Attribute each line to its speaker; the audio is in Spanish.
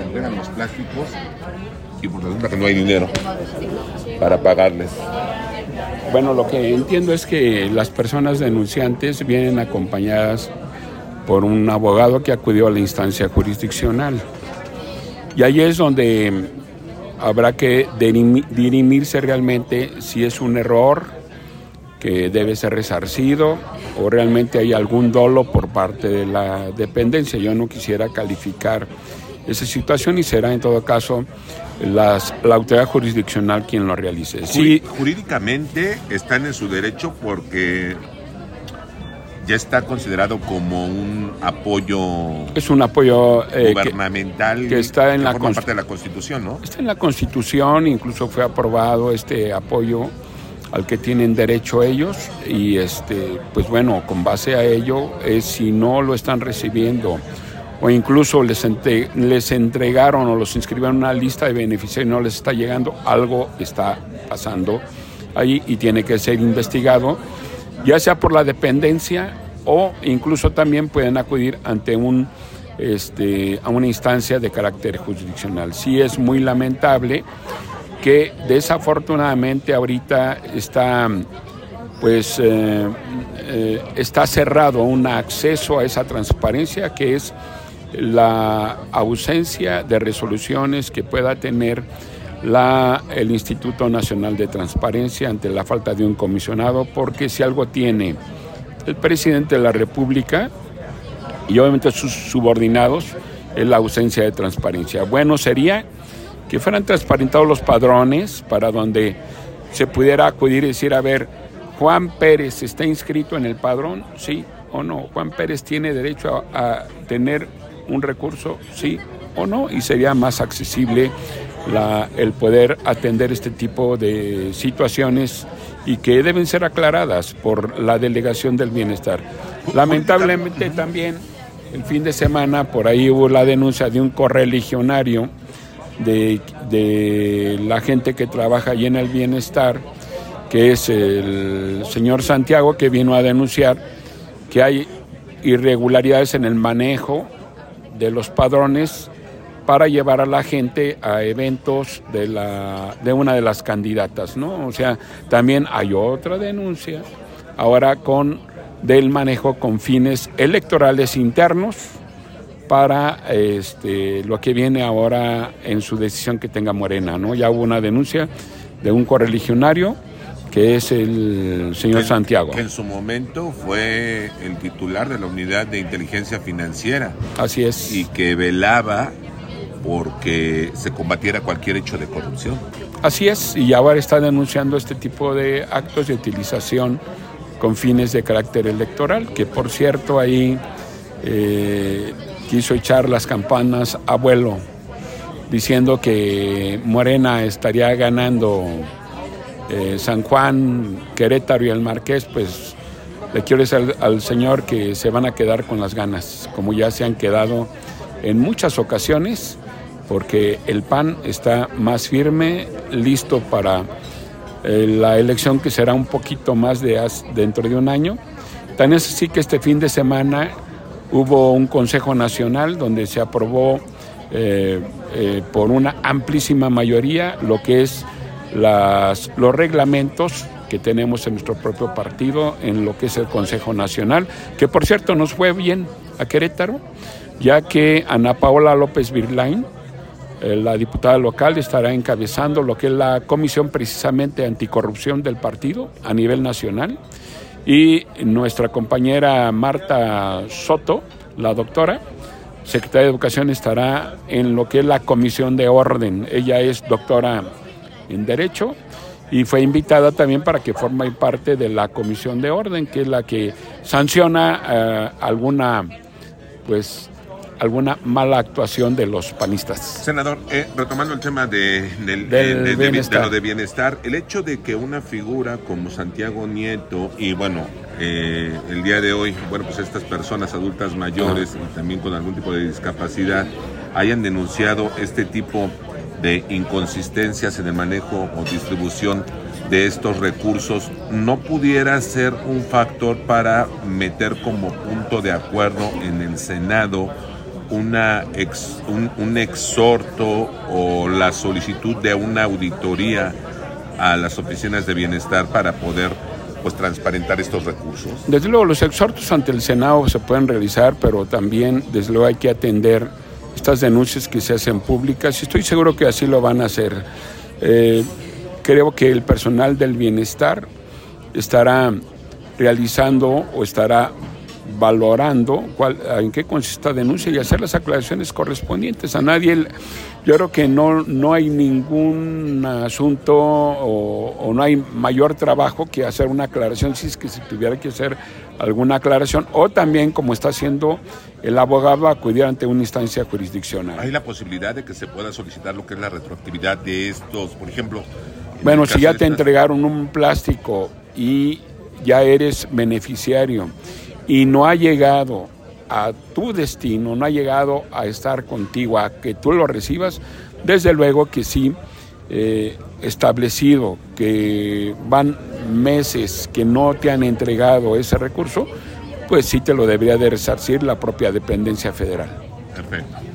Speaker 1: entregan los plásticos y por resulta que no hay dinero para pagarles.
Speaker 2: Bueno, lo que entiendo es que las personas denunciantes vienen acompañadas por un abogado que acudió a la instancia jurisdiccional. Y ahí es donde habrá que dirimirse realmente si es un error que debe ser resarcido o realmente hay algún dolo por parte de la dependencia. Yo no quisiera calificar esa situación y será en todo caso las, la autoridad jurisdiccional quien lo realice.
Speaker 1: Sí, jurídicamente están en su derecho porque ya está considerado como un apoyo
Speaker 2: es un apoyo
Speaker 1: eh, gubernamental
Speaker 2: que, está en la
Speaker 1: parte de la Constitución, ¿no?
Speaker 2: Está en la Constitución, incluso fue aprobado este apoyo al que tienen derecho ellos y este pues bueno, con base a ello es si no lo están recibiendo o incluso les, les entregaron o los inscribieron en una lista de beneficiarios y no les está llegando, algo está pasando ahí y tiene que ser investigado, ya sea por la dependencia o incluso también pueden acudir ante un este, a una instancia de carácter jurisdiccional. Sí es muy lamentable que desafortunadamente ahorita está pues eh, eh, está cerrado un acceso a esa transparencia que es la ausencia de resoluciones que pueda tener la, el Instituto Nacional de Transparencia ante la falta de un comisionado, porque si algo tiene el presidente de la República y obviamente sus subordinados, es la ausencia de transparencia. Bueno sería que fueran transparentados los padrones para donde se pudiera acudir y decir, a ver, Juan Pérez está inscrito en el padrón, sí o no. Juan Pérez tiene derecho a, a tener un recurso, sí o no, y sería más accesible la, el poder atender este tipo de situaciones y que deben ser aclaradas por la Delegación del Bienestar. Lamentablemente también el fin de semana por ahí hubo la denuncia de un correligionario de, de la gente que trabaja allí en el bienestar, que es el señor Santiago, que vino a denunciar que hay irregularidades en el manejo de los padrones para llevar a la gente a eventos de, la, de una de las candidatas, ¿no? O sea, también hay otra denuncia ahora con del manejo con fines electorales internos para este, lo que viene ahora en su decisión que tenga Morena, ¿no? Ya hubo una denuncia de un correligionario que es el señor Santiago.
Speaker 1: Que en su momento fue el titular de la unidad de inteligencia financiera.
Speaker 2: Así es.
Speaker 1: Y que velaba porque se combatiera cualquier hecho de corrupción.
Speaker 2: Así es, y ahora está denunciando este tipo de actos de utilización con fines de carácter electoral, que por cierto ahí eh, quiso echar las campanas a vuelo, diciendo que Morena estaría ganando eh, San Juan, Querétaro y el Marqués, pues le quiero decir al, Señor que se van a quedar con las ganas, como ya se han quedado en muchas ocasiones, porque el PAN está más firme, listo para eh, la elección que será un poquito más de dentro de un año. Tan es así que este fin de semana hubo un Consejo Nacional donde se aprobó eh, por una amplísima mayoría lo que es las, los reglamentos que tenemos en nuestro propio partido, en lo que es el Consejo Nacional, que por cierto nos fue bien a Querétaro, ya que Ana Paola López Virlain, eh, la diputada local, estará encabezando lo que es la comisión precisamente anticorrupción del partido a nivel nacional, y nuestra compañera Marta Soto, la doctora, secretaria de Educación, estará en lo que es la comisión de orden. Ella es doctora en Derecho y fue invitada también para que forme parte de la Comisión de Orden, que es la que sanciona eh, alguna pues alguna mala actuación de los panistas.
Speaker 1: Senador, eh, retomando el tema de, del,
Speaker 2: bienestar.
Speaker 1: lo de bienestar, el hecho de que una figura como Santiago Nieto y bueno, eh, el día de hoy, bueno, pues estas personas adultas mayores y también con algún tipo de discapacidad hayan denunciado este tipo de inconsistencias en el manejo o distribución de estos recursos no pudiera ser un factor para meter como punto de acuerdo en el Senado una un, un, exhorto o la solicitud de una auditoría a las oficinas de bienestar para poder pues transparentar estos recursos?
Speaker 2: Desde luego, los exhortos ante el Senado se pueden realizar, pero también, desde luego, hay que atender estas denuncias que se hacen públicas y estoy seguro que así lo van a hacer. Eh, creo que el personal del bienestar estará realizando o estará valorando cuál, en qué consiste la denuncia y hacer las aclaraciones correspondientes. A nadie, yo creo que no, no hay ningún asunto o, no hay mayor trabajo que hacer una aclaración si es que se tuviera que hacer alguna aclaración o también como está haciendo el abogado acudir ante una instancia jurisdiccional.
Speaker 1: ¿Hay la posibilidad de que se pueda solicitar lo que es la retroactividad de estos, por ejemplo?
Speaker 2: Bueno, si ya te entregaron un plástico y ya eres beneficiario y no ha llegado a tu destino, no ha llegado a estar contigo, a que tú lo recibas, desde luego que sí, eh, establecido que van meses que no te han entregado ese recurso, pues sí te lo debería de resarcir la propia dependencia federal.
Speaker 1: Perfecto.